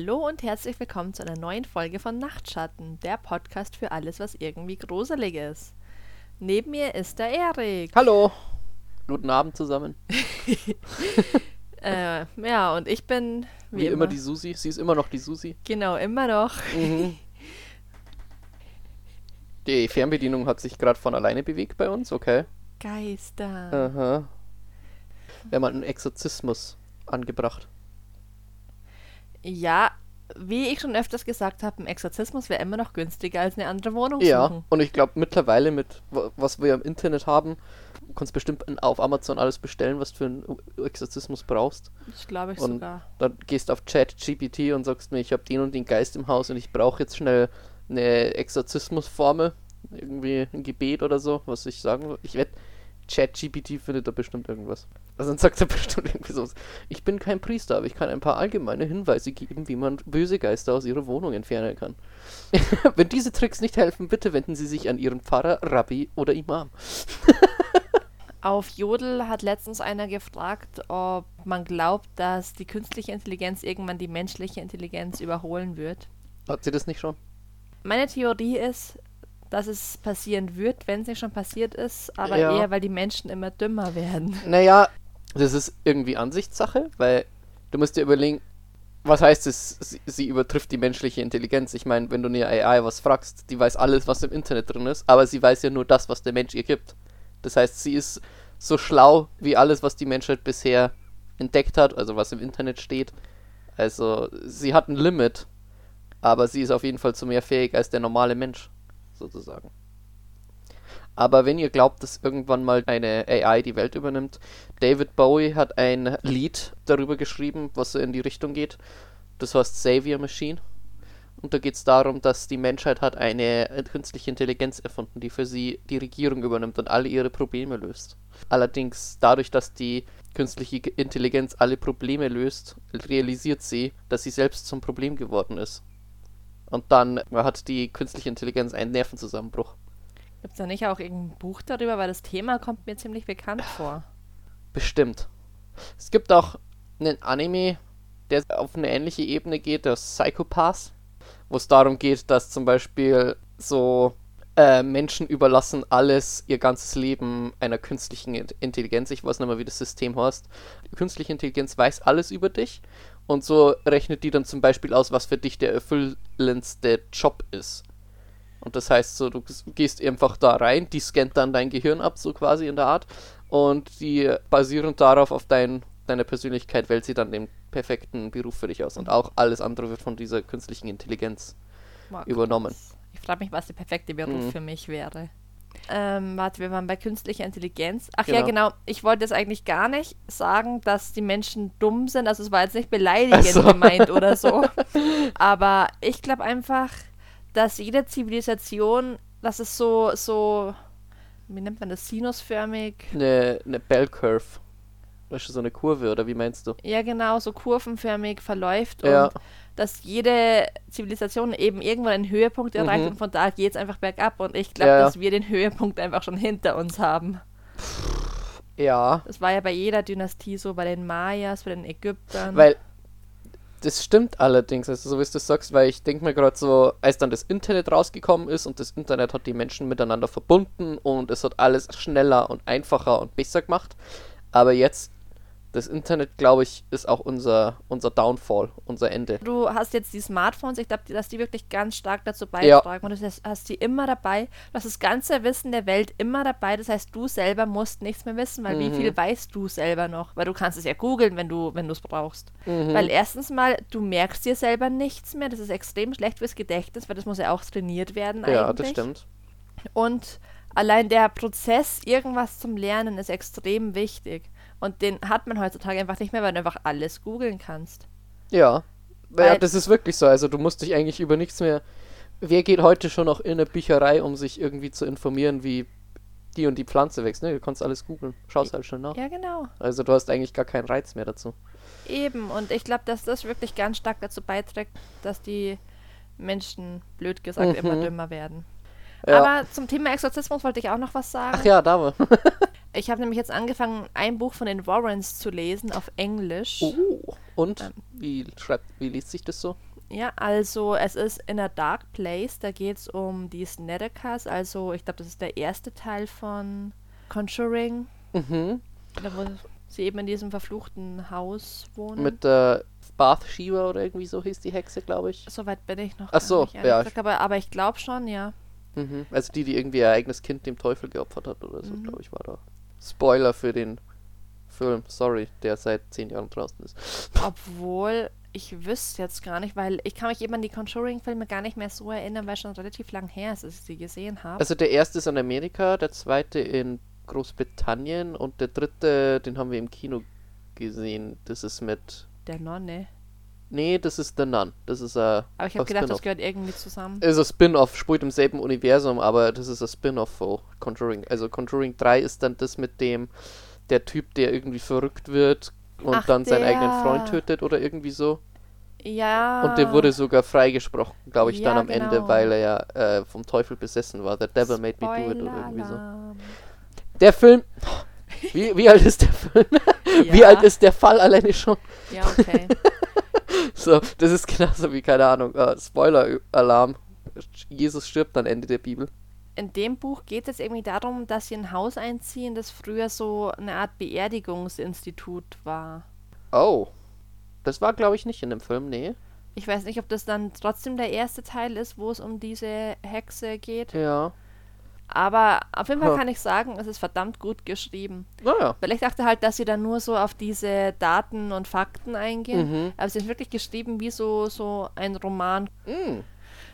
Hallo und herzlich willkommen zu einer neuen Folge von Nachtschatten, der Podcast für alles, was irgendwie gruselig ist. Neben mir ist der Erik. Hallo. Guten Abend zusammen. Äh, ja, und ich bin wie, Wie, immer. die Susi. Sie ist immer noch die Susi. Genau, immer noch. Mhm. Die Fernbedienung hat sich gerade von alleine bewegt bei uns, okay. Geister. Aha. Wir haben einen Exorzismus angebracht. Ja, wie ich schon öfters gesagt habe, ein Exorzismus wäre immer noch günstiger als eine andere Wohnung Ja, suchen. und ich glaube mittlerweile mit, wa- was wir im Internet haben, du kannst bestimmt auf Amazon alles bestellen, was du für einen Exorzismus brauchst. Das glaube ich Und sogar. dann gehst auf ChatGPT und sagst mir, ich habe den und den Geist im Haus und ich brauche jetzt schnell eine Exorzismusformel, irgendwie ein Gebet oder so, was ich sagen will. Ich wette, ChatGPT findet da bestimmt irgendwas. Also dann sagt er bestimmt irgendwie so, ich bin kein Priester, aber ich kann ein paar allgemeine Hinweise geben, wie man böse Geister aus ihrer Wohnung entfernen kann. Wenn diese Tricks nicht helfen, bitte wenden Sie sich an Ihren Pfarrer, Rabbi oder Imam. Auf Jodel hat letztens einer gefragt, ob man glaubt, dass die künstliche Intelligenz irgendwann die menschliche Intelligenz überholen wird. Hat sie das nicht schon? Meine Theorie ist, dass es passieren wird, wenn es nicht schon passiert ist, aber Ja. eher, weil die Menschen immer dümmer werden. Naja, das ist irgendwie Ansichtssache, weil du musst dir überlegen, was heißt es, sie, sie übertrifft die menschliche Intelligenz. Ich meine, wenn du eine AI was fragst, die weiß alles, was im Internet drin ist, aber sie weiß ja nur das, was der Mensch ihr gibt. Das heißt, sie ist so schlau wie alles, was die Menschheit bisher entdeckt hat, also was im Internet steht. Also, sie hat ein Limit, aber sie ist auf jeden Fall zu mehr fähig als der normale Mensch, sozusagen. Aber wenn ihr glaubt, dass irgendwann mal eine AI die Welt übernimmt, David Bowie hat ein Lied darüber geschrieben, was so in die Richtung geht. Das heißt Savior Machine. Und da geht es darum, dass die Menschheit hat eine künstliche Intelligenz erfunden, die für sie die Regierung übernimmt und alle ihre Probleme löst. Allerdings dadurch, dass die künstliche Intelligenz alle Probleme löst, realisiert sie, dass sie selbst zum Problem geworden ist. Und dann hat die künstliche Intelligenz einen Nervenzusammenbruch. Gibt es da nicht auch irgendein Buch darüber, weil das Thema kommt mir ziemlich bekannt vor. Bestimmt. Es gibt auch einen Anime, der auf eine ähnliche Ebene geht, der Psychopath, wo es darum geht, dass zum Beispiel so äh, Menschen überlassen alles, ihr ganzes Leben einer künstlichen Int- Intelligenz. Ich weiß nicht mehr, wie das System heißt. Die künstliche Intelligenz weiß alles über dich und so rechnet die dann zum Beispiel aus, was für dich der erfüllendste Job ist. Und das heißt so, du gehst einfach da rein, die scannt dann dein Gehirn ab, so quasi in der Art. Und die basierend darauf auf dein, deine Persönlichkeit wählt sie dann den perfekten Beruf für dich aus. Und auch alles andere wird von dieser künstlichen Intelligenz Wow, übernommen. Ich frage mich, was der perfekte Beruf Mhm. für mich wäre. Ähm, warte, wir waren bei künstlicher Intelligenz. Ach ja, Genau. genau. Ich wollte jetzt eigentlich gar nicht sagen, dass die Menschen dumm sind. Also es war jetzt nicht beleidigend so. gemeint oder so. Aber ich glaube einfach, dass jede Zivilisation, dass es so, so, wie nennt man das, sinusförmig, Eine, eine Bell Curve. Weißt du, so eine Kurve, oder wie meinst du? ja genau, so kurvenförmig verläuft Ja. und dass jede Zivilisation eben irgendwann einen Höhepunkt erreicht Mhm. und von da geht es einfach bergab und ich glaube, Ja, dass wir den Höhepunkt einfach schon hinter uns haben. Ja, Das war ja bei jeder Dynastie so, bei den Mayas, bei den Ägyptern. weil das stimmt allerdings, also so wie du sagst, weil ich denke mir gerade so, als dann das Internet rausgekommen ist und das Internet hat die Menschen miteinander verbunden und es hat alles schneller und einfacher und besser gemacht. Aber jetzt, das Internet, glaube ich, ist auch unser, unser Downfall, unser Ende. Du hast jetzt die Smartphones, ich glaube, dass die wirklich ganz stark dazu beitragen. Und du hast- die immer dabei. Du hast das ganze Wissen der Welt immer dabei. Das heißt, du selber musst nichts mehr wissen, weil wie Mhm. viel weißt du selber noch? Weil du kannst es ja googeln, wenn du wenn du es brauchst. Mhm. Weil erstens mal, du merkst dir selber nichts mehr. Das ist extrem schlecht fürs Gedächtnis, weil das muss ja auch trainiert werden Ja, eigentlich. das stimmt. Und allein der Prozess, irgendwas zum Lernen, ist extrem wichtig. Und den hat man heutzutage einfach nicht mehr, weil du einfach alles googeln kannst. Ja. Weil- ja, das ist wirklich so. Also du musst dich eigentlich über nichts mehr. Wer geht heute schon noch in eine Bücherei, um sich irgendwie zu informieren, wie die und die Pflanze wächst? Ne, du kannst alles googeln. Schaust halt schon nach. Ja, genau. Also du hast eigentlich gar keinen Reiz mehr dazu. Eben. Und ich glaube, dass das wirklich ganz stark dazu beiträgt, dass die Menschen, blöd gesagt, immer Mhm. dümmer werden. Ja. Aber zum Thema Exorzismus wollte ich auch noch was sagen. Ach ja, da war. Ich habe nämlich jetzt angefangen, ein Buch von den Warrens zu lesen auf Englisch. Oh. Und Ähm. wie schreibt, wie liest sich das so? Ja, also es ist in a Dark Place, da geht es um die Snedekers, also ich glaube, das ist der erste Teil von Conjuring, Mhm. da wo sie eben in diesem verfluchten Haus wohnen. Mit der Bathsheba oder irgendwie so hieß die Hexe, glaube ich. Soweit bin ich noch Ach so, ja. gesagt, aber, aber ich glaube schon, ja. Mhm. Also die, die irgendwie ihr eigenes Kind dem Teufel geopfert hat oder so, Mhm. glaube ich, war da. Spoiler für den Film, sorry, der seit zehn Jahren draußen ist. Obwohl, ich wüsste jetzt gar nicht, weil ich kann mich eben an die Conjuring-Filme gar nicht mehr so erinnern, weil schon relativ lang her ist, dass ich sie gesehen habe. Also der erste ist in Amerika, der zweite in Großbritannien und der dritte, den haben wir im Kino gesehen. Das ist mit. der Nonne. Nee, das ist The Nun. Das ist ein. Aber ich habe gedacht, das gehört irgendwie zusammen. ist ein Spin-off, spielt im selben Universum, aber das ist ein Spin-off von Conjuring. Also Conjuring 3 ist dann das mit dem, der Typ, der irgendwie verrückt wird und Ach, dann seinen eigenen der. Freund tötet oder irgendwie so. Ja. Und der wurde sogar freigesprochen, glaube ich, dann Ja, am Ende, genau. weil er ja äh, vom Teufel besessen war. The Devil made me do it oder irgendwie so. Der Film. Wie, wie alt ist der Film? Wie Ja. alt ist der Fall alleine schon? Ja, okay. So, das ist genauso wie, keine Ahnung, äh, Spoiler-Alarm. Jesus stirbt am Ende der Bibel. In dem Buch geht es irgendwie darum, dass sie in ein Haus einziehen, das früher so eine Art Beerdigungsinstitut war. Oh. Das war, glaube ich, nicht in dem Film, nee. Ich weiß nicht, ob das dann trotzdem der erste Teil ist, wo es um diese Hexe geht. Ja. Aber auf jeden Fall Ha. kann ich sagen, es ist verdammt gut geschrieben. Naja. Weil ich dachte halt, dass sie dann nur so auf diese Daten und Fakten eingehen. Mhm. Aber sie sind wirklich geschrieben wie so, so ein Roman. Mm.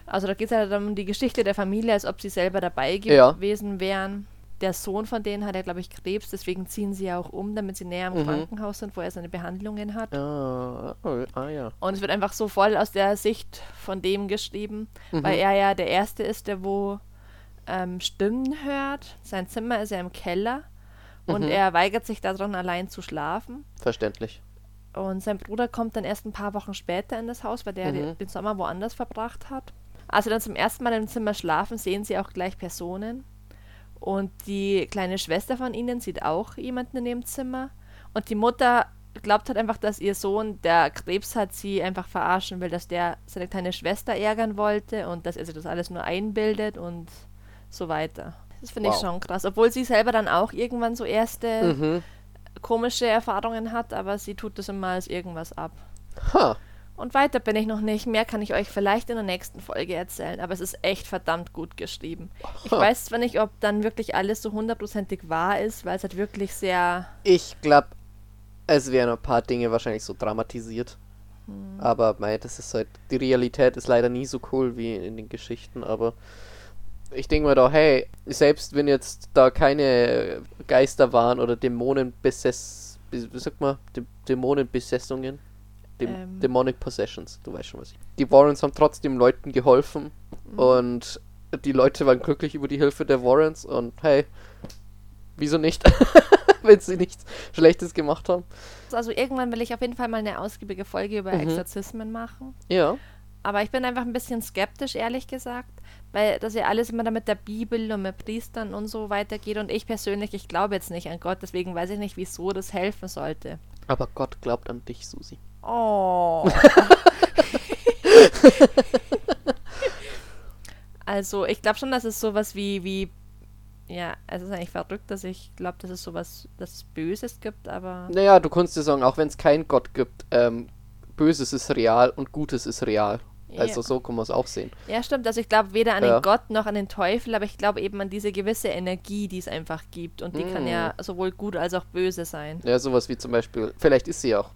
Also da geht es halt um die Geschichte der Familie, als ob sie selber dabei Ja. gewesen wären. Der Sohn von denen hat ja, glaube ich, Krebs, deswegen ziehen sie ja auch um, damit sie näher am Mhm. Krankenhaus sind, wo er seine Behandlungen hat. Ah, oh, ah ja. Und es wird einfach so voll aus der Sicht von dem geschrieben, Mhm. weil er ja der Erste ist, der wo ähm, Stimmen hört. Sein Zimmer ist ja im Keller und Mhm. er weigert sich daran, allein zu schlafen. Verständlich. Und sein Bruder kommt dann erst ein paar Wochen später in das Haus, weil der Mhm. den, Sommer woanders verbracht hat. Als sie dann zum ersten Mal im Zimmer schlafen, sehen sie auch gleich Personen. Und die kleine Schwester von ihnen sieht auch jemanden in dem Zimmer. Und die Mutter glaubt halt einfach, dass ihr Sohn, der Krebs hat, sie einfach verarschen will, dass der seine kleine Schwester ärgern wollte und dass er sich das alles nur einbildet und so weiter. Das finde ich Wow. schon krass. Obwohl sie selber dann auch irgendwann so erste Mhm. komische Erfahrungen hat, aber sie tut das immer als irgendwas ab. Ha. Und weiter bin ich noch nicht. Mehr kann ich euch vielleicht in der nächsten Folge erzählen, aber es ist echt verdammt gut geschrieben. Ich weiß zwar nicht, ob dann wirklich alles so hundertprozentig wahr ist, weil es halt wirklich sehr. Ich glaube, es wären ein paar Dinge wahrscheinlich so dramatisiert. Hm. Aber mei, das ist halt, die Realität ist leider nie so cool wie in den Geschichten, aber ich denke mir doch, hey, selbst wenn jetzt da keine Geister waren oder Dämonen besess, wie sagt man, Dä Dämonenbesessungen, Däm Ähm. Demonic Possessions, du weißt schon was ich. Die Warrens haben trotzdem Leuten geholfen Mhm. und die Leute waren glücklich über die Hilfe der Warrens und hey, wieso nicht? wenn sie nichts Schlechtes gemacht haben. Also irgendwann will ich auf jeden Fall mal eine ausgiebige Folge über Mhm. Exorzismen machen. Ja. Aber ich bin einfach ein bisschen skeptisch, ehrlich gesagt, weil das ja alles immer da mit der Bibel und mit Priestern und so weitergeht. Und ich persönlich, ich glaube jetzt nicht an Gott, deswegen weiß ich nicht, wieso das helfen sollte. Aber Gott glaubt an dich, Susi. Oh. also, ich glaube schon, dass es sowas wie, wie, ja, es ist eigentlich verrückt, dass ich glaube, dass es sowas, dass es Böses gibt, aber Naja, du kannst dir sagen, auch wenn es keinen Gott gibt, ähm, Böses ist real und Gutes ist real. Also Ja. so kann man es auch sehen. ja, stimmt. Also ich glaube weder an Ja. den Gott noch an den Teufel, aber ich glaube eben an diese gewisse Energie, die es einfach gibt. Und die kann Mm. ja sowohl gut als auch böse sein. Ja, sowas wie zum Beispiel, vielleicht ist sie auch,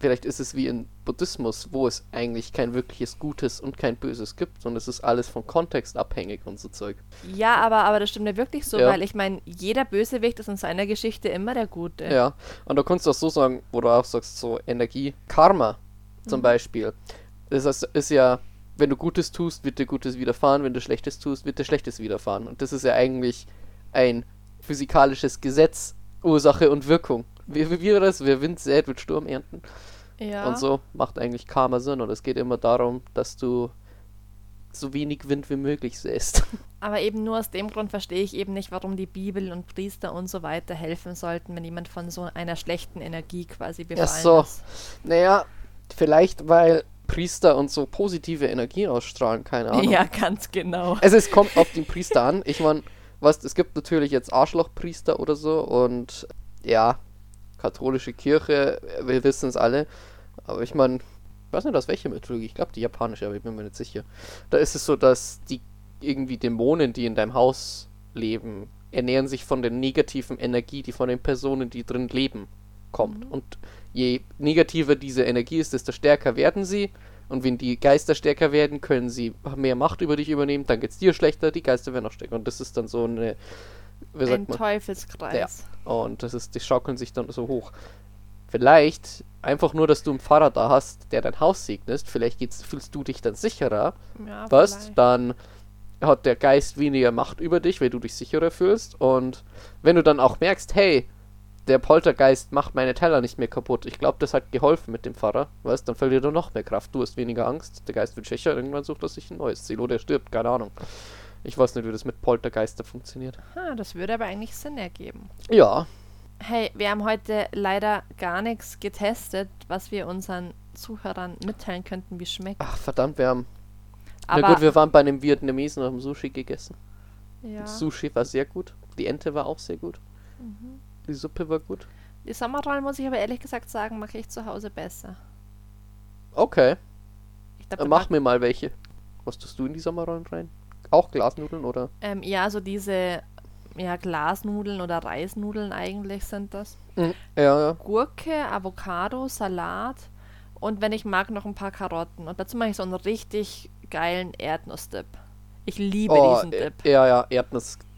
vielleicht ist es wie in Buddhismus, wo es eigentlich kein wirkliches Gutes und kein Böses gibt und es ist alles vom Kontext abhängig und so Zeug. Ja, aber, aber das stimmt ja wirklich so, Ja. weil ich meine, jeder Bösewicht ist in seiner Geschichte immer der Gute. Ja, und da kannst du auch so sagen, wo du auch sagst, so Energie, Karma zum Mhm. Beispiel. Das ist, ist ja, wenn du Gutes tust, wird dir Gutes widerfahren, wenn du Schlechtes tust, wird dir Schlechtes widerfahren. Und das ist ja eigentlich ein physikalisches Gesetz, Ursache und Wirkung. Wie, wie, wie war das? Wer Wind sät, wird Sturm ernten. Ja. Und so macht eigentlich Karma Sinn. Und es geht immer darum, dass du so wenig Wind wie möglich säst. Aber eben nur aus dem Grund verstehe ich eben nicht, warum die Bibel und Priester und so weiter helfen sollten, wenn jemand von so einer schlechten Energie quasi befallen so. ist. Naja, Vielleicht, weil Priester und so positive Energie ausstrahlen, keine Ahnung. Ja, ganz genau. Also es kommt auf den Priester an. Ich meine, was, es gibt natürlich jetzt Arschlochpriester oder so und ja, katholische Kirche, wir wissen es alle. Aber ich meine, ich weiß nicht, aus welcher Mythologie. Ich glaube die japanische, aber ich bin mir nicht sicher. Da ist es so, dass die irgendwie Dämonen, die in deinem Haus leben, ernähren sich von der negativen Energie, die von den Personen, die drin leben, kommt. Mhm. Und je negativer diese Energie ist, desto stärker werden sie. Und wenn die Geister stärker werden, können sie mehr Macht über dich übernehmen, dann geht's dir schlechter, die Geister werden noch stärker. Und das ist dann so eine, wie Ein sagt man? Teufelskreis. Und das ist, die schaukeln sich dann so hoch. Vielleicht einfach nur, dass du einen Pfarrer da hast, der dein Haus segnest, vielleicht geht's, fühlst du dich dann sicherer, Ja, was? vielleicht. Dann hat der Geist weniger Macht über dich, weil du dich sicherer fühlst. Und wenn du dann auch merkst, hey, der Poltergeist macht meine Teller nicht mehr kaputt. Ich glaube, das hat geholfen mit dem Pfarrer. Weißt, dann verliert er noch mehr Kraft. Du hast weniger Angst. Der Geist wird schwächer. Irgendwann sucht er sich ein neues Ziel. Oder er stirbt. Keine Ahnung. Ich weiß nicht, wie das mit Poltergeister funktioniert. Ah, das würde aber eigentlich Sinn ergeben. Ja. Hey, wir haben heute leider gar nichts getestet, was wir unseren Zuhörern mitteilen könnten, wie es schmeckt. Ach, verdammt, wir haben. Aber Na gut, wir waren bei einem Vietnamesen und haben Sushi gegessen. ja, Sushi war sehr gut. Die Ente war auch sehr gut. Mhm. Die Suppe war gut. die Sommerrollen, muss ich aber ehrlich gesagt sagen, mache ich zu Hause besser. Okay. Glaub, Äh, mach mir mal welche. Was tust du in die Sommerrollen rein? Auch Glasnudeln oder? Ähm, ja, so diese ja, Glasnudeln oder Reisnudeln eigentlich sind das. Ja, ja. Gurke, Avocado, Salat und wenn ich mag, noch ein paar Karotten. Und dazu mache ich so einen richtig geilen Erdnussdip. Ich liebe Oh, diesen Dip. ja, ja,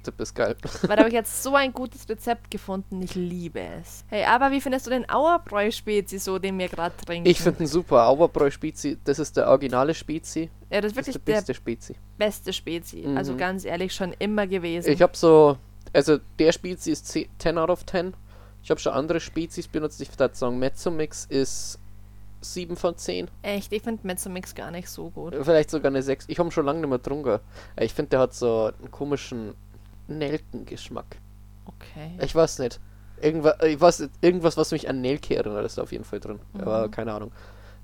Erdnussdip ist geil. Weil da habe ich jetzt so ein gutes Rezept gefunden. Ich liebe es. Hey, aber wie findest du den Auerbräu-Spezi so, den wir gerade trinken? Ich finde ihn super. Auerbräu Spezi, das ist der originale Spezi. Ja, das ist Das ist wirklich der beste Spezi. beste Spezi. Also Mhm. ganz ehrlich, schon immer gewesen. Ich habe so, also der Spezi ist 10 10 out of 10. Ich habe schon andere Spezis benutzt. Ich würde sagen, Mezzomix ist 7 von 10. Echt, ich finde Mezzomix gar nicht so gut. Vielleicht sogar eine 6. Ich habe ihn schon lange nicht mehr getrunken. Ich finde, der hat so einen komischen Nelkengeschmack. Okay. Ich weiß nicht. Irgendwas, ich weiß, nicht, irgendwas, was mich an Nelke erinnert, ist da auf jeden Fall drin. Aber Mhm. keine Ahnung.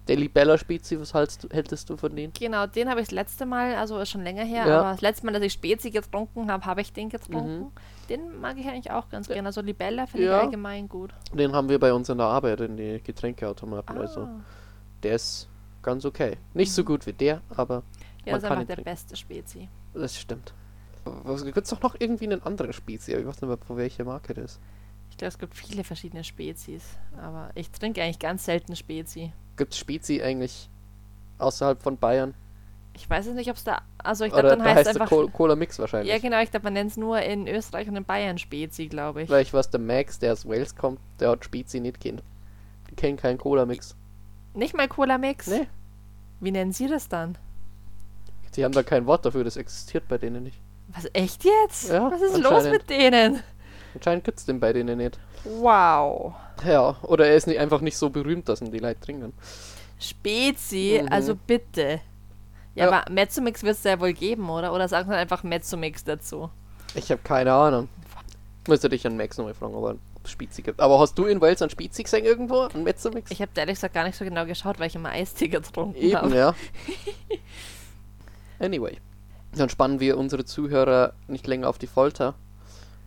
Der Libella Spezi, was hältst du, hältst du von denen? Genau, den habe ich das letzte Mal, also schon länger her, Ja. aber das letzte Mal, dass ich Spezi getrunken habe, habe ich den getrunken. Mhm. Den mag ich eigentlich auch ganz Ja. gerne. Also Libella finde Ja. ich allgemein gut. Den haben wir bei uns in der Arbeit in die Getränkeautomaten. Also Ah. der ist ganz okay. Nicht so gut wie der, aber Ja, man das ist einfach der beste Spezi. das stimmt. Was gibt es doch noch irgendwie einen anderen Spezi? aber Ich weiß nicht mehr, von welcher Marke das ist. Ich glaube, es gibt viele verschiedene Spezies, aber ich trinke eigentlich ganz selten Spezi. Gibt es Spezi eigentlich außerhalb von Bayern? Ich weiß es nicht, ob es da, also ich glaube, dann da heißt es einfach, Col Cola Mix wahrscheinlich. ja genau, ich glaube, man nennt es nur in Österreich und in Bayern Spezi, glaube ich. Weil ich weiß, der Max, der aus Wales kommt, der hat Spezi nicht kennt. Die kennen keinen Cola Mix. Nicht mal Cola Mix? Nee. Wie nennen Sie das dann? Die haben da kein Wort dafür, das existiert bei denen nicht. Was, echt jetzt? Ja, Was ist los mit denen? Anscheinend gibt's den bei denen nicht. Wow. Ja, oder er ist nicht, einfach nicht so berühmt, dass ihn die Leute trinken. Spezi, Mhm. also bitte. Ja, Ja. aber Mezzomix wird es ja wohl geben, oder? Oder sagen wir einfach Mezzomix dazu? Ich habe keine Ahnung. Müsste dich an Max nochmal fragen, ob es Spezi gibt. Aber hast du in Wales einen Spezi gesehen irgendwo? Ein Mezzomix? Ich habe ehrlich gesagt gar nicht so genau geschaut, weil ich immer Eistee getrunken Eben, habe. ja. Anyway. Dann spannen wir unsere Zuhörer nicht länger auf die Folter.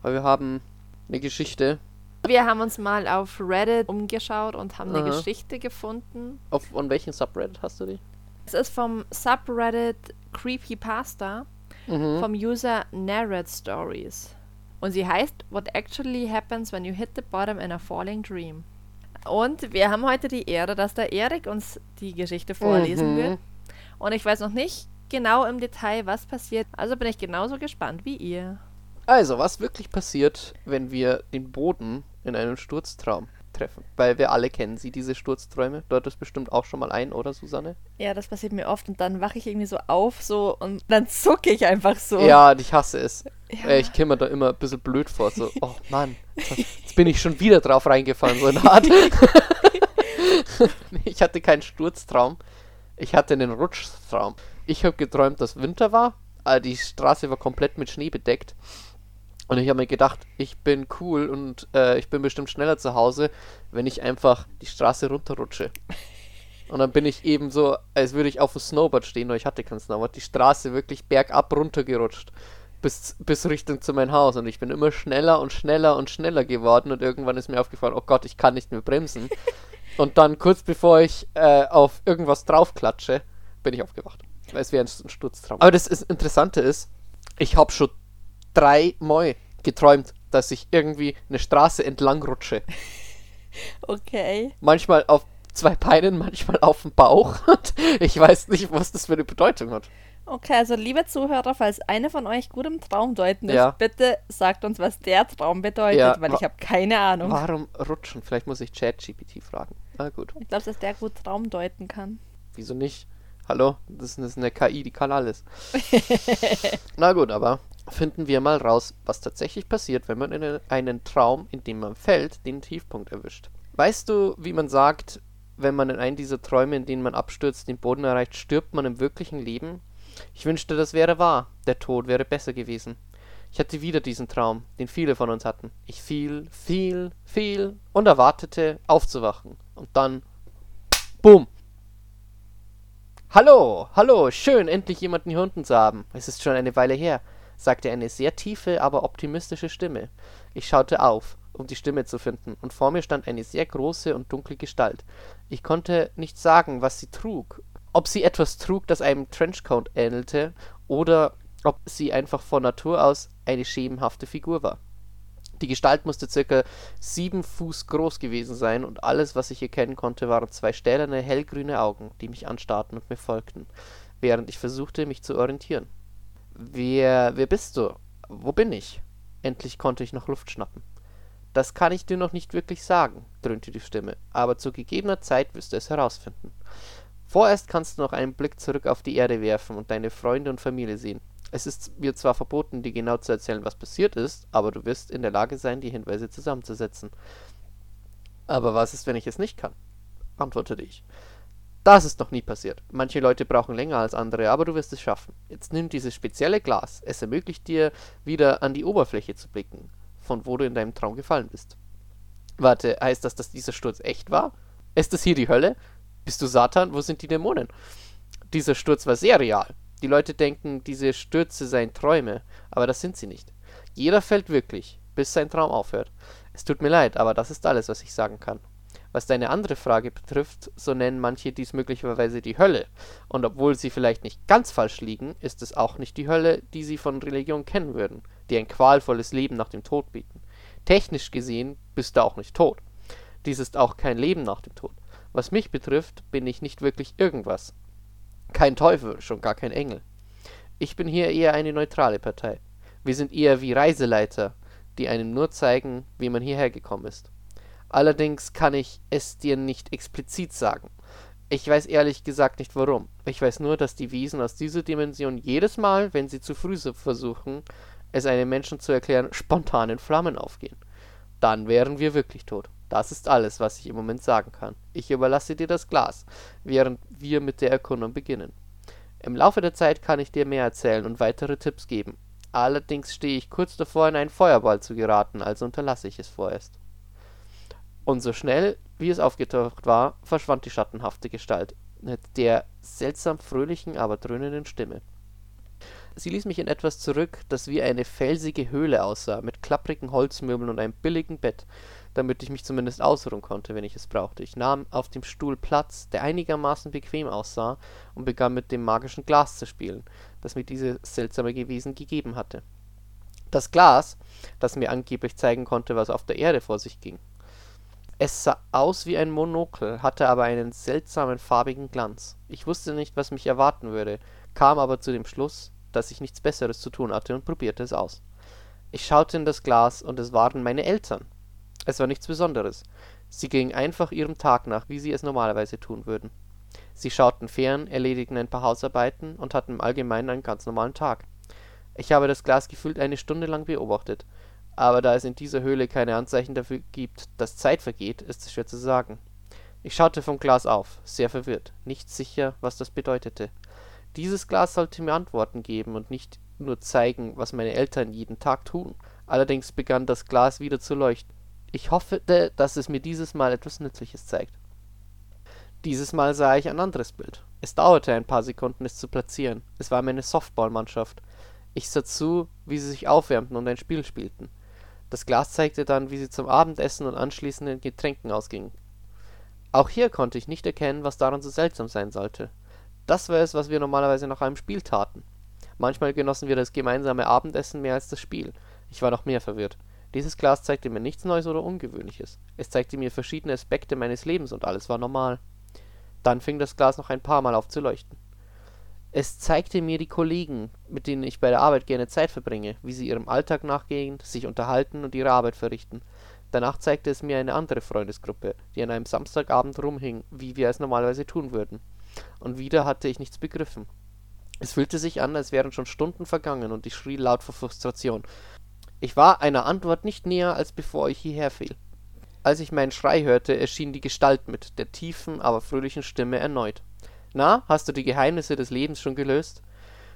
Weil wir haben eine Geschichte. Wir haben uns mal auf Reddit umgeschaut und haben eine Aha. Geschichte gefunden. Auf an welchen Subreddit hast du die? Es ist vom Subreddit Creepypasta Mhm. vom User Narrate Stories. Und sie heißt What actually happens when you hit the bottom in a falling dream. Und wir haben heute die Ehre, dass der Erik uns die Geschichte vorlesen Mhm. wird. Und ich weiß noch nicht genau im Detail, was passiert. Also bin ich genauso gespannt wie ihr. Also, was wirklich passiert, wenn wir den Boden in einen Sturztraum treffen? Weil wir alle kennen sie, diese Sturzträume. Dort ist bestimmt auch schon mal ein, oder Susanne? Ja, das passiert mir oft und dann wache ich irgendwie so auf so und dann zucke ich einfach so. Ja, ich hasse es. Ja. Äh, Ich käme mir da immer ein bisschen blöd vor. So, oh Mann, jetzt bin ich schon wieder drauf reingefallen, so eine Art. ich hatte keinen Sturztraum. Ich hatte einen Rutschtraum. Ich habe geträumt, dass Winter war. äh, Die Straße war komplett mit Schnee bedeckt. Und ich habe mir gedacht, ich bin cool und äh, ich bin bestimmt schneller zu Hause, wenn ich einfach die Straße runterrutsche. Und dann bin ich eben so, als würde ich auf dem Snowboard stehen, nur ich hatte kein Snowboard, die Straße wirklich bergab runtergerutscht. Bis, bis Richtung zu meinem Haus. Und ich bin immer schneller und schneller und schneller geworden. Und irgendwann ist mir aufgefallen, oh Gott, ich kann nicht mehr bremsen. und dann kurz bevor ich äh, auf irgendwas draufklatsche, bin ich aufgewacht. Es wäre ein Sturztraum. Aber das Interessante ist, ich habe schon dreimal geträumt, dass ich irgendwie eine Straße entlang rutsche. Okay. Manchmal auf zwei Beinen, manchmal auf dem Bauch. ich weiß nicht, was das für eine Bedeutung hat. Okay, also liebe Zuhörer, falls einer von euch gut im Traum deuten ist, Ja. bitte sagt uns, was der Traum bedeutet, Ja, weil ich habe keine Ahnung. Warum rutschen? Vielleicht muss ich ChatGPT fragen. Na gut, Ich glaube, dass der gut Traum deuten kann. wieso nicht? Hallo, das ist eine KI, die kann alles. Na gut, aber finden wir mal raus, was tatsächlich passiert, wenn man in einen Traum, in dem man fällt, den Tiefpunkt erwischt. Weißt du, wie man sagt, wenn man in einen dieser Träume, in denen man abstürzt, den Boden erreicht, stirbt man im wirklichen Leben? Ich wünschte, das wäre wahr. Der Tod wäre besser gewesen. Ich hatte wieder diesen Traum, den viele von uns hatten. Ich fiel, fiel, fiel und erwartete, aufzuwachen. Und dann. Bumm! Hallo, hallo, schön, endlich jemanden hier unten zu haben. Es ist schon eine Weile her, sagte eine sehr tiefe, aber optimistische Stimme. Ich schaute auf, um die Stimme zu finden, und vor mir stand eine sehr große und dunkle Gestalt. Ich konnte nicht sagen, was sie trug. Ob sie etwas trug, das einem Trenchcoat ähnelte, oder ob sie einfach von Natur aus eine schemenhafte Figur war. Die Gestalt musste circa sieben Fuß groß gewesen sein und alles, was ich erkennen konnte, waren zwei stählerne, hellgrüne Augen, die mich anstarrten und mir folgten, während ich versuchte, mich zu orientieren. Wer, wer bist du? Wo bin ich? Endlich konnte ich noch Luft schnappen. Das kann ich dir noch nicht wirklich sagen, dröhnte die Stimme, aber zu gegebener Zeit wirst du es herausfinden. Vorerst kannst du noch einen Blick zurück auf die Erde werfen und deine Freunde und Familie sehen. Es ist mir zwar verboten, dir genau zu erzählen, was passiert ist, aber du wirst in der Lage sein, die Hinweise zusammenzusetzen. Aber was ist, wenn ich es nicht kann? antwortete ich. Das ist noch nie passiert. Manche Leute brauchen länger als andere, aber du wirst es schaffen. Jetzt nimm dieses spezielle Glas. Es ermöglicht dir, wieder an die Oberfläche zu blicken, von wo du in deinem Traum gefallen bist. Warte, heißt das, dass dieser Sturz echt war? Ist das hier die Hölle? Bist du Satan? Wo sind die Dämonen? Dieser Sturz war sehr real. Die Leute denken, diese Stürze seien Träume, aber das sind sie nicht. Jeder fällt wirklich, bis sein Traum aufhört. Es tut mir leid, aber das ist alles, was ich sagen kann. Was deine andere Frage betrifft, so nennen manche dies möglicherweise die Hölle. Und obwohl sie vielleicht nicht ganz falsch liegen, ist es auch nicht die Hölle, die sie von Religion kennen würden, die ein qualvolles Leben nach dem Tod bieten. Technisch gesehen bist du auch nicht tot. Dies ist auch kein Leben nach dem Tod. Was mich betrifft, bin ich nicht wirklich irgendwas. Kein Teufel, schon gar kein Engel. Ich bin hier eher eine neutrale Partei. Wir sind eher wie Reiseleiter, die einem nur zeigen, wie man hierher gekommen ist. Allerdings kann ich es dir nicht explizit sagen. Ich weiß ehrlich gesagt nicht warum. Ich weiß nur, dass die Wesen aus dieser Dimension jedes Mal, wenn sie zu früh versuchen, es einem Menschen zu erklären, spontan in Flammen aufgehen. Dann wären wir wirklich tot. Das ist alles, was ich im Moment sagen kann. Ich überlasse dir das Glas, während wir mit der Erkundung beginnen. Im Laufe der Zeit kann ich dir mehr erzählen und weitere Tipps geben. Allerdings stehe ich kurz davor, in einen Feuerball zu geraten, also unterlasse ich es vorerst. Und so schnell, wie es aufgetaucht war, verschwand die schattenhafte Gestalt mit der seltsam fröhlichen, aber dröhnenden Stimme. Sie ließ mich in etwas zurück, das wie eine felsige Höhle aussah, mit klapprigen Holzmöbeln und einem billigen Bett, damit ich mich zumindest ausruhen konnte, wenn ich es brauchte. Ich nahm auf dem Stuhl Platz, der einigermaßen bequem aussah, und begann mit dem magischen Glas zu spielen, das mir dieses seltsame Gewesen gegeben hatte. Das Glas, das mir angeblich zeigen konnte, was auf der Erde vor sich ging. Es sah aus wie ein Monokel, hatte aber einen seltsamen farbigen Glanz. Ich wusste nicht, was mich erwarten würde, kam aber zu dem Schluss, dass ich nichts Besseres zu tun hatte und probierte es aus. Ich schaute in das Glas und es waren meine Eltern. Es war nichts Besonderes. Sie gingen einfach ihrem Tag nach, wie sie es normalerweise tun würden. Sie schauten fern, erledigten ein paar Hausarbeiten und hatten im Allgemeinen einen ganz normalen Tag. Ich habe das Glas gefühlt eine Stunde lang beobachtet, aber da es in dieser Höhle keine Anzeichen dafür gibt, dass Zeit vergeht, ist es schwer zu sagen. Ich schaute vom Glas auf, sehr verwirrt, nicht sicher, was das bedeutete. Dieses Glas sollte mir Antworten geben und nicht nur zeigen, was meine Eltern jeden Tag tun. Allerdings begann das Glas wieder zu leuchten. Ich hoffte, dass es mir dieses Mal etwas Nützliches zeigt. Dieses Mal sah ich ein anderes Bild. Es dauerte ein paar Sekunden, es zu platzieren. Es war meine Softballmannschaft. Ich sah zu, wie sie sich aufwärmten und ein Spiel spielten. Das Glas zeigte dann, wie sie zum Abendessen und anschließenden Getränken ausgingen. Auch hier konnte ich nicht erkennen, was daran so seltsam sein sollte. Das war es, was wir normalerweise nach einem Spiel taten. Manchmal genossen wir das gemeinsame Abendessen mehr als das Spiel. Ich war noch mehr verwirrt. Dieses Glas zeigte mir nichts Neues oder Ungewöhnliches. Es zeigte mir verschiedene Aspekte meines Lebens und alles war normal. Dann fing das Glas noch ein paar Mal auf zu leuchten. Es zeigte mir die Kollegen, mit denen ich bei der Arbeit gerne Zeit verbringe, wie sie ihrem Alltag nachgehen, sich unterhalten und ihre Arbeit verrichten. Danach zeigte es mir eine andere Freundesgruppe, die an einem Samstagabend rumhing, wie wir es normalerweise tun würden. Und wieder hatte ich nichts begriffen. Es fühlte sich an, als wären schon Stunden vergangen, und ich schrie laut vor Frustration. Ich war einer Antwort nicht näher, als bevor ich hierher fiel. Als ich meinen Schrei hörte, erschien die Gestalt mit der tiefen, aber fröhlichen Stimme erneut. Na, hast du die Geheimnisse des Lebens schon gelöst?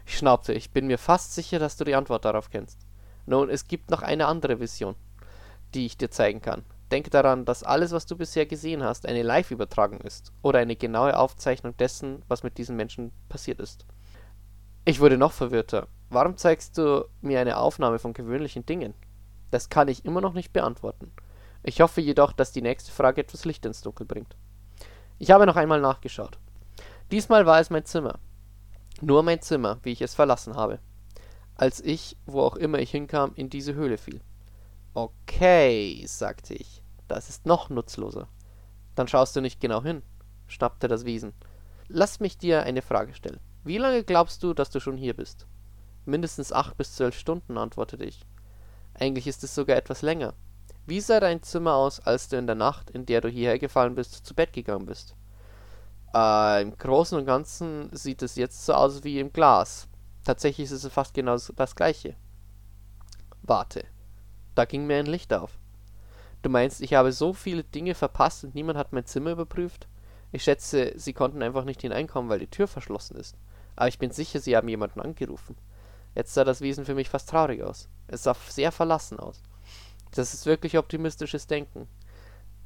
Ich schnaubte, ich bin mir fast sicher, dass du die Antwort darauf kennst. Nun, es gibt noch eine andere Vision, die ich dir zeigen kann. Denke daran, dass alles, was du bisher gesehen hast, eine Live-Übertragung ist oder eine genaue Aufzeichnung dessen, was mit diesen Menschen passiert ist. Ich wurde noch verwirrter. Warum zeigst du mir eine Aufnahme von gewöhnlichen Dingen? Das kann ich immer noch nicht beantworten. Ich hoffe jedoch, dass die nächste Frage etwas Licht ins Dunkel bringt. Ich habe noch einmal nachgeschaut. Diesmal war es mein Zimmer. Nur mein Zimmer, wie ich es verlassen habe. Als ich, wo auch immer ich hinkam, in diese Höhle fiel. Okay, sagte ich. Das ist noch nutzloser. Dann schaust du nicht genau hin, schnappte das Wesen. Lass mich dir eine Frage stellen. Wie lange glaubst du, dass du schon hier bist? Mindestens acht bis zwölf Stunden, antwortete ich. Eigentlich ist es sogar etwas länger. Wie sah dein Zimmer aus, als du in der Nacht, in der du hierher gefallen bist, zu Bett gegangen bist? Äh, Im Großen und Ganzen sieht es jetzt so aus wie im Glas. Tatsächlich ist es fast genau das gleiche. Warte. Da ging mir ein Licht auf. Du meinst, ich habe so viele Dinge verpasst und niemand hat mein Zimmer überprüft? Ich schätze, sie konnten einfach nicht hineinkommen, weil die Tür verschlossen ist. Aber ich bin sicher, sie haben jemanden angerufen. Jetzt sah das Wesen für mich fast traurig aus. Es sah sehr verlassen aus. Das ist wirklich optimistisches Denken.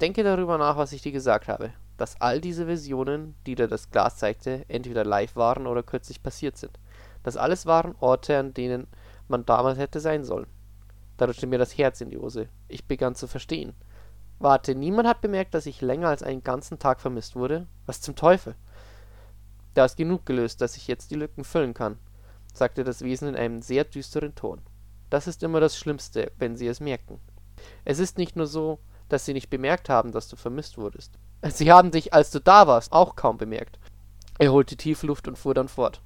Denke darüber nach, was ich dir gesagt habe. Dass all diese Visionen, die dir das Glas zeigte, entweder live waren oder kürzlich passiert sind. Das alles waren Orte, an denen man damals hätte sein sollen. Da rutschte mir das Herz in die Hose. Ich begann zu verstehen. Warte, niemand hat bemerkt, dass ich länger als einen ganzen Tag vermisst wurde? Was zum Teufel? Da ist genug gelöst, dass ich jetzt die Lücken füllen kann, sagte das Wesen in einem sehr düsteren Ton. Das ist immer das Schlimmste, wenn sie es merken. Es ist nicht nur so, dass sie nicht bemerkt haben, dass du vermisst wurdest. Sie haben dich, als du da warst, auch kaum bemerkt. Er holte tief Luft und fuhr dann fort.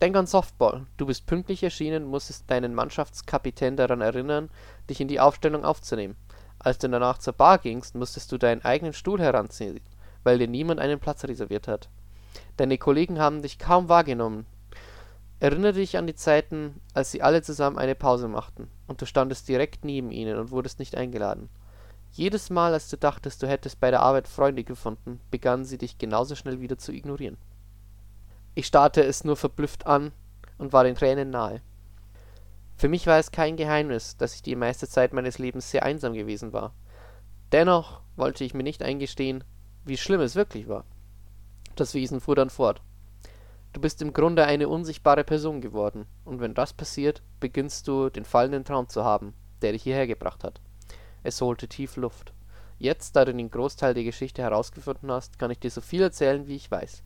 Denk an Softball. Du bist pünktlich erschienen, musstest deinen Mannschaftskapitän daran erinnern, dich in die Aufstellung aufzunehmen. Als du danach zur Bar gingst, musstest du deinen eigenen Stuhl heranziehen, weil dir niemand einen Platz reserviert hat. Deine Kollegen haben dich kaum wahrgenommen. Erinnere dich an die Zeiten, als sie alle zusammen eine Pause machten, und du standest direkt neben ihnen und wurdest nicht eingeladen. Jedes Mal, als du dachtest, du hättest bei der Arbeit Freunde gefunden, begannen sie dich genauso schnell wieder zu ignorieren. Ich starrte es nur verblüfft an und war den Tränen nahe. Für mich war es kein Geheimnis, dass ich die meiste Zeit meines Lebens sehr einsam gewesen war. Dennoch wollte ich mir nicht eingestehen, wie schlimm es wirklich war. Das Wesen fuhr dann fort. Du bist im Grunde eine unsichtbare Person geworden, und wenn das passiert, beginnst du den fallenden Traum zu haben, der dich hierher gebracht hat. Es holte tief Luft. Jetzt, da du den Großteil der Geschichte herausgefunden hast, kann ich dir so viel erzählen, wie ich weiß.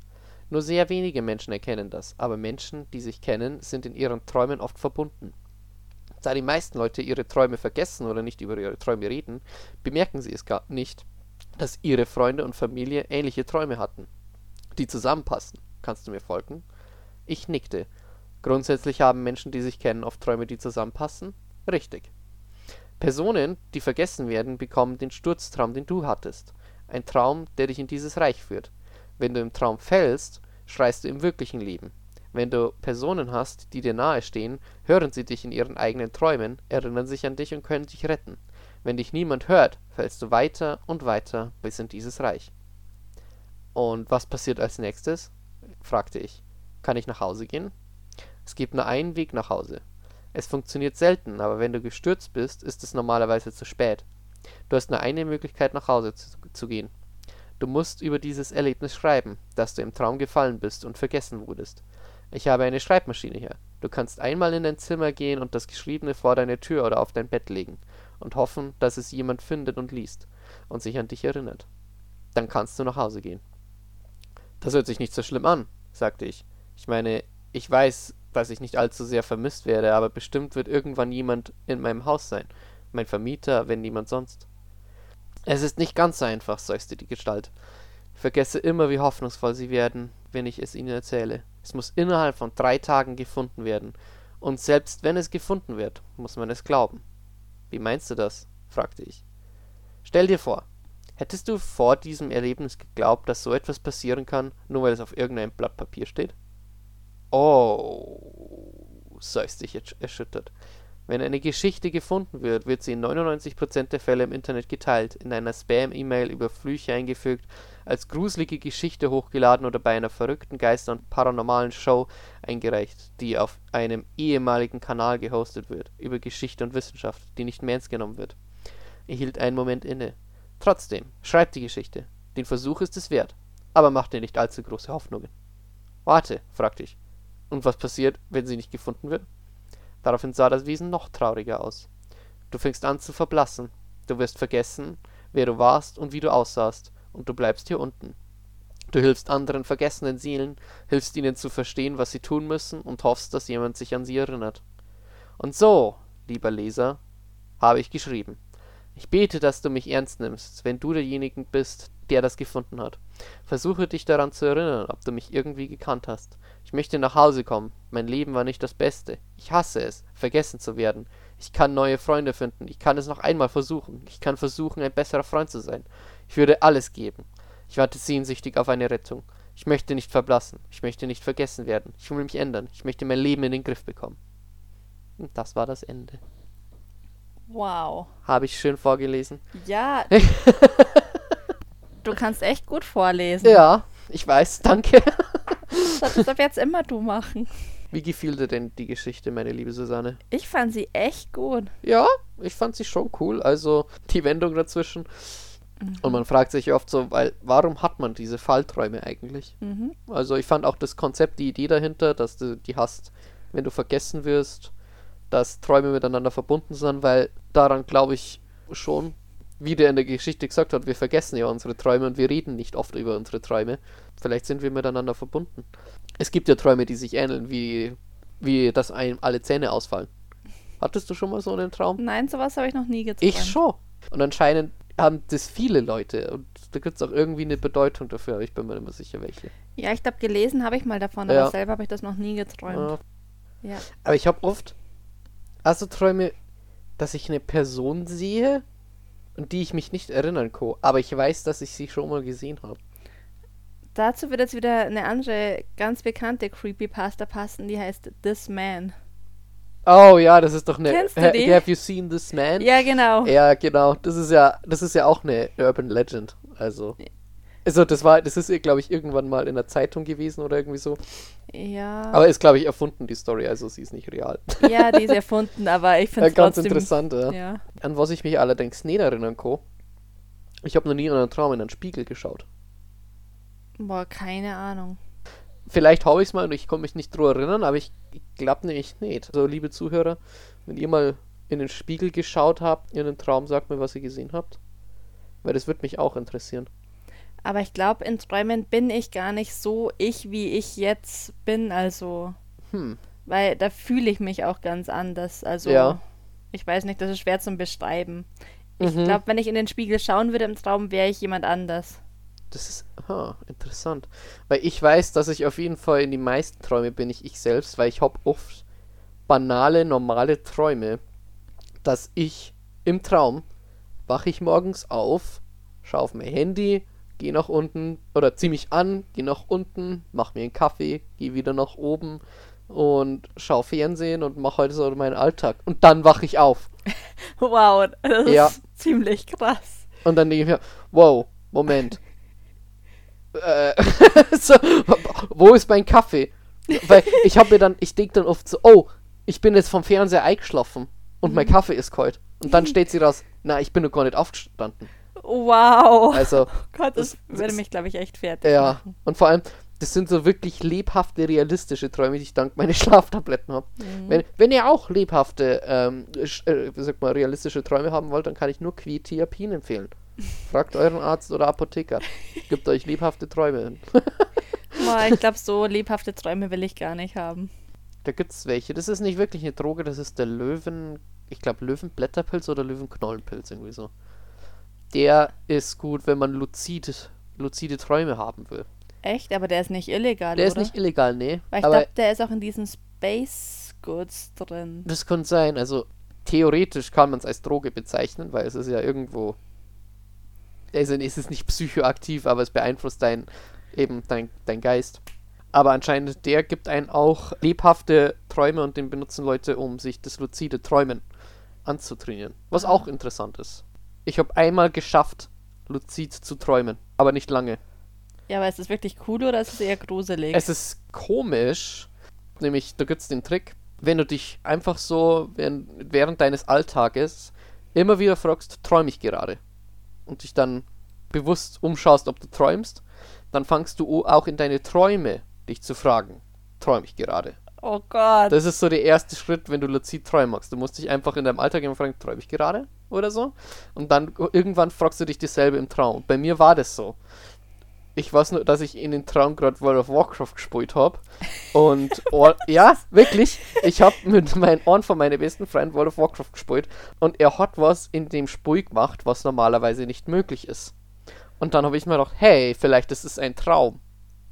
Nur sehr wenige Menschen erkennen das, aber Menschen, die sich kennen, sind in ihren Träumen oft verbunden. Da die meisten Leute ihre Träume vergessen oder nicht über ihre Träume reden, bemerken sie es gar nicht, dass ihre Freunde und Familie ähnliche Träume hatten, die zusammenpassen. Kannst du mir folgen? Ich nickte. Grundsätzlich haben Menschen, die sich kennen, oft Träume, die zusammenpassen? Richtig. Personen, die vergessen werden, bekommen den Sturztraum, den du hattest. Ein Traum, der dich in dieses Reich führt. Wenn du im Traum fällst, schreist du im wirklichen Leben. Wenn du Personen hast, die dir nahestehen, hören sie dich in ihren eigenen Träumen, erinnern sich an dich und können dich retten. Wenn dich niemand hört, fällst du weiter und weiter bis in dieses Reich. Und was passiert als nächstes? fragte ich. Kann ich nach Hause gehen? Es gibt nur einen Weg nach Hause. Es funktioniert selten, aber wenn du gestürzt bist, ist es normalerweise zu spät. Du hast nur eine Möglichkeit nach Hause zu, zu gehen. Du musst über dieses Erlebnis schreiben, dass du im Traum gefallen bist und vergessen wurdest. Ich habe eine Schreibmaschine hier. Du kannst einmal in dein Zimmer gehen und das Geschriebene vor deine Tür oder auf dein Bett legen und hoffen, dass es jemand findet und liest und sich an dich erinnert. Dann kannst du nach Hause gehen. Das hört sich nicht so schlimm an, sagte ich. Ich meine, ich weiß, dass ich nicht allzu sehr vermisst werde, aber bestimmt wird irgendwann jemand in meinem Haus sein. Mein Vermieter, wenn niemand sonst. Es ist nicht ganz so einfach, seufzte die Gestalt. Ich vergesse immer, wie hoffnungsvoll sie werden, wenn ich es ihnen erzähle. Es muss innerhalb von drei Tagen gefunden werden. Und selbst wenn es gefunden wird, muss man es glauben. Wie meinst du das? fragte ich. Stell dir vor, hättest du vor diesem Erlebnis geglaubt, dass so etwas passieren kann, nur weil es auf irgendeinem Blatt Papier steht? Oh, seufzte ich erschüttert. Wenn eine Geschichte gefunden wird, wird sie in 99% der Fälle im Internet geteilt, in einer Spam-E-Mail über Flüche eingefügt, als gruselige Geschichte hochgeladen oder bei einer verrückten Geister- und paranormalen Show eingereicht, die auf einem ehemaligen Kanal gehostet wird, über Geschichte und Wissenschaft, die nicht mehr ernst genommen wird. Er hielt einen Moment inne. Trotzdem, schreib die Geschichte. Den Versuch ist es wert. Aber mach dir nicht allzu große Hoffnungen. Warte, fragte ich. Und was passiert, wenn sie nicht gefunden wird? Daraufhin sah das Wesen noch trauriger aus. Du fängst an zu verblassen. Du wirst vergessen, wer du warst und wie du aussahst, und du bleibst hier unten. Du hilfst anderen vergessenen Seelen, hilfst ihnen zu verstehen, was sie tun müssen, und hoffst, dass jemand sich an sie erinnert. Und so, lieber Leser, habe ich geschrieben. Ich bete, dass du mich ernst nimmst, wenn du derjenige bist, der das gefunden hat. Versuche dich daran zu erinnern, ob du mich irgendwie gekannt hast. Ich möchte nach Hause kommen. Mein Leben war nicht das Beste. Ich hasse es, vergessen zu werden. Ich kann neue Freunde finden. Ich kann es noch einmal versuchen. Ich kann versuchen, ein besserer Freund zu sein. Ich würde alles geben. Ich warte sehnsüchtig auf eine Rettung. Ich möchte nicht verblassen. Ich möchte nicht vergessen werden. Ich will mich ändern. Ich möchte mein Leben in den Griff bekommen. Und das war das Ende. Wow. Habe ich schön vorgelesen? Ja. du kannst echt gut vorlesen. Ja, ich weiß, danke. Das darf jetzt immer du machen. Wie gefiel dir denn die Geschichte, meine liebe Susanne? Ich fand sie echt gut. Ja, ich fand sie schon cool. Also die Wendung dazwischen. Mhm. Und man fragt sich oft so, weil, warum hat man diese Fallträume eigentlich? Mhm. Also ich fand auch das Konzept, die Idee dahinter, dass du die hast, wenn du vergessen wirst, dass Träume miteinander verbunden sind, weil daran glaube ich schon, wie der in der Geschichte gesagt hat, wir vergessen ja unsere Träume und wir reden nicht oft über unsere Träume. Vielleicht sind wir miteinander verbunden. Es gibt ja Träume, die sich ähneln, wie, wie dass einem alle Zähne ausfallen. Hattest du schon mal so einen Traum? Nein, sowas habe ich noch nie geträumt. Ich schon. Und anscheinend haben das viele Leute. Und da gibt es auch irgendwie eine Bedeutung dafür, aber ich bin mir nicht mehr sicher, welche. Ja, ich glaube, gelesen habe ich mal davon, aber selber habe ich das noch nie geträumt. Ja. ja. Aber ich habe oft also Träume, dass ich eine Person sehe und die ich mich nicht erinnern kann, aber ich weiß, dass ich sie schon mal gesehen habe. Dazu wird jetzt wieder eine andere ganz bekannte Creepypasta passen, die heißt This Man. Oh ja, das ist doch eine. Kennst du die? Have you seen this man? Ja, genau. Ja, genau. Das ist ja, das ist ja auch eine Urban Legend. Also. Also das war, das ist, glaube ich, irgendwann mal in der Zeitung gewesen oder irgendwie so. Ja. Aber ist, glaube ich, erfunden, die Story, also sie ist nicht real. Ja, die ist erfunden, aber ich finde es ganz trotzdem... interessant, ja. ja. An was ich mich allerdings nicht erinnern kann, ich habe noch nie in einem Traum in einen Spiegel geschaut. Boah, keine Ahnung. Vielleicht habe ich es mal und ich kann mich nicht drüber erinnern, aber ich, ich glaube nämlich nicht. Also, liebe Zuhörer, wenn ihr mal in den Spiegel geschaut habt, in einen Traum, sagt mir, was ihr gesehen habt. Weil das würde mich auch interessieren. Aber ich glaube, in Träumen bin ich gar nicht so ich, wie ich jetzt bin. Also. Hm. Weil da fühle ich mich auch ganz anders. Also. Ja. Ich weiß nicht, das ist schwer zum Beschreiben. Ich mhm. glaube, wenn ich in den Spiegel schauen würde im Traum, wäre ich jemand anders. Das ist aha, interessant. Weil ich weiß, dass ich auf jeden Fall in die meisten Träume bin ich ich selbst, weil ich habe oft banale, normale Träume, dass ich im Traum wache ich morgens auf, schaue auf mein Handy, geh nach unten oder zieh mich an, geh nach unten, mach mir einen Kaffee, geh wieder nach oben und schau Fernsehen und mach heute so meinen Alltag. Und dann wach ich auf. Wow, das ja. ist ziemlich krass. Und dann denke ich mir, wow, Moment. äh, so, wo ist mein Kaffee? Weil ich habe mir dann, ich denke dann oft so, oh, ich bin jetzt vom Fernseher eingeschlafen und mein mhm. Kaffee ist kalt. Und dann steht sie raus, na, ich bin noch gar nicht aufgestanden. Wow. Also, oh Gott, das, das- würde mich, glaube ich, echt fertig ja. machen. Und vor allem, das sind so wirklich lebhafte, realistische Träume, die ich dank meiner Schlaftabletten habe. Mhm. Wenn, wenn ihr auch lebhafte, ähm, äh, wie sagt man, realistische Träume haben wollt, dann kann ich nur Quetiapin empfehlen. Fragt euren Arzt oder Apotheker. Gibt euch lebhafte Träume. Boah, ich glaube, so lebhafte Träume will ich gar nicht haben. Da gibt's welche. Das ist nicht wirklich eine Droge, das ist der Löwen, ich glaube Löwenblätterpilz oder Löwenknollenpilz irgendwie so. Der ist gut, wenn man luzid, luzide Träume haben will. Echt? Aber der ist nicht illegal, Der oder? ist nicht illegal, nee. Weil ich glaube, der ist auch in diesen Space Goods drin. das kann sein. Also theoretisch kann man es als Droge bezeichnen, weil es ist ja irgendwo. Also es ist nicht psychoaktiv, aber es beeinflusst dein eben dein, dein Geist. Aber anscheinend der gibt einen auch lebhafte Träume und den benutzen Leute, um sich das luzide Träumen anzutrainieren. Was Ah. auch interessant ist. Ich habe einmal geschafft, luzid zu träumen, aber nicht lange. Ja, aber ist das wirklich cool oder ist es eher gruselig? Es ist komisch, nämlich da gibt es den Trick, wenn du dich einfach so während, während deines Alltages immer wieder fragst, träume ich gerade? Und dich dann bewusst umschaust, ob du träumst, dann fangst du auch in deine Träume dich zu fragen, träume ich gerade? Oh Gott. Das ist so der erste Schritt, wenn du luzid träumen magst. Du musst dich einfach in deinem Alltag immer fragen, träume ich gerade? Oder so. Und dann irgendwann fragst du dich dasselbe im Traum. Bei mir war das so. Ich weiß nur, dass ich in den Traum gerade World of Warcraft gespielt habe. Und ja, wirklich. Ich habe mit meinen Ohren von meinem besten Freund World of Warcraft gespielt. Und er hat was in dem Spiel gemacht, was normalerweise nicht möglich ist. Und dann habe ich mir gedacht, hey, vielleicht ist es ein Traum.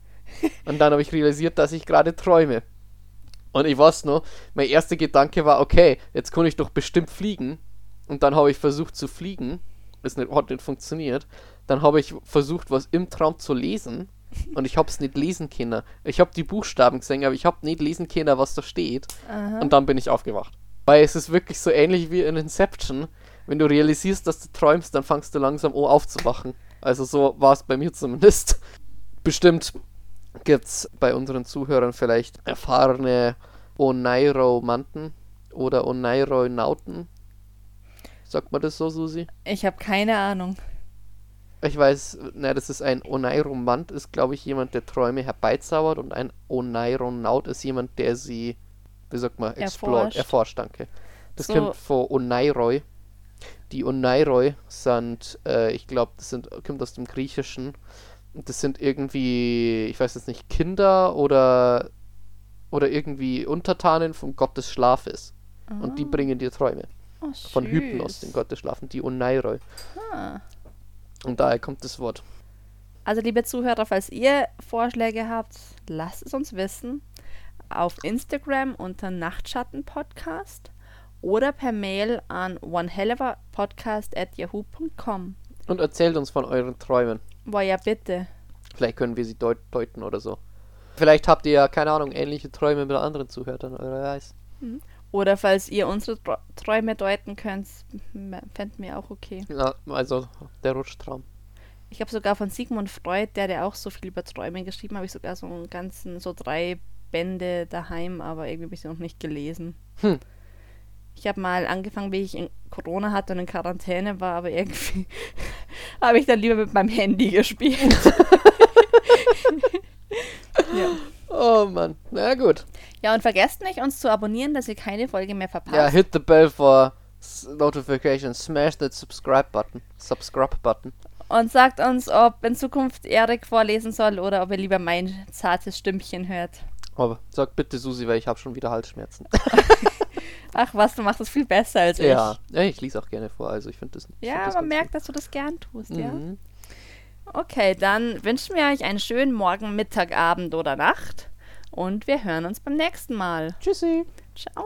Und dann habe ich realisiert, dass ich gerade träume. Und ich weiß noch, mein erster Gedanke war, okay, jetzt kann ich doch bestimmt fliegen. Und dann habe ich versucht zu fliegen. Das nicht, hat nicht funktioniert. Dann habe ich versucht, was im Traum zu lesen. Und ich habe es nicht lesen können. Ich habe die Buchstaben gesehen, aber ich habe nicht lesen können, was da steht. Aha. Und dann bin ich aufgewacht. Weil es ist wirklich so ähnlich wie in Inception. Wenn du realisierst, dass du träumst, dann fangst du langsam an aufzuwachen. Also so war es bei mir zumindest. Bestimmt gibt es bei unseren Zuhörern vielleicht erfahrene Oneiromanten oder Oneironauten. Sagt man das so, Susi? Ich habe keine Ahnung. Ich weiß, na, das ist ein Oneiromant, ist glaube ich jemand, der Träume herbeizaubert und ein Oneironaut ist jemand, der sie, wie sagt man, explort, Erforscht. erforscht, danke. Das So. kommt von Oneiroi. Die Oneiroi sind, äh, ich glaube, das sind, kommt aus dem Griechischen. Und das sind irgendwie, ich weiß jetzt nicht, Kinder oder, oder irgendwie Untertanen vom Gott des Schlafes. Und die bringen dir Träume. Oh, Von. Hypnos, den Gott des Schlafens, die Oneiroi. Ah. Und daher kommt das Wort. Also, liebe Zuhörer, falls ihr Vorschläge habt, lasst es uns wissen. Auf Instagram unter Nachtschattenpodcast oder per Mail an onehelloverpodcast.yahoo.com. Und erzählt uns von euren Träumen. Boah, ja, bitte. Vielleicht können wir sie deut deuten oder so. Vielleicht habt ihr ja, keine Ahnung, ähnliche Träume mit anderen Zuhörern, oder weiß. Oder falls ihr unsere Tr- Träume deuten könnt, fänden wir auch okay. Ja, also der Rutschtraum. Ich habe sogar von Sigmund Freud, der der auch so viel über Träume geschrieben, habe ich sogar so einen ganzen, so drei Bände daheim, aber irgendwie habe ich sie noch nicht gelesen. Hm. Ich habe mal angefangen, wie ich in Corona hatte und in Quarantäne war, aber irgendwie habe ich dann lieber mit meinem Handy gespielt. ja. Oh Mann, na gut. ja, und vergesst nicht, uns zu abonnieren, dass ihr keine Folge mehr verpasst. Ja, hit the bell for s- notification. Smash that subscribe button. Subscribe button. Und sagt uns, ob in Zukunft Erik vorlesen soll oder ob ihr lieber mein zartes Stimmchen hört. Aber sag bitte Susi, weil ich habe schon wieder Halsschmerzen. Ach was, du machst es viel besser als ich. Ja, ich lese auch gerne vor, also ich finde das. Ja, find das man merkt, gut. dass du das gern tust, mhm. ja. Okay, dann wünschen wir euch einen schönen Morgen, Mittag, Abend oder Nacht und wir hören uns beim nächsten Mal. Tschüssi. Ciao.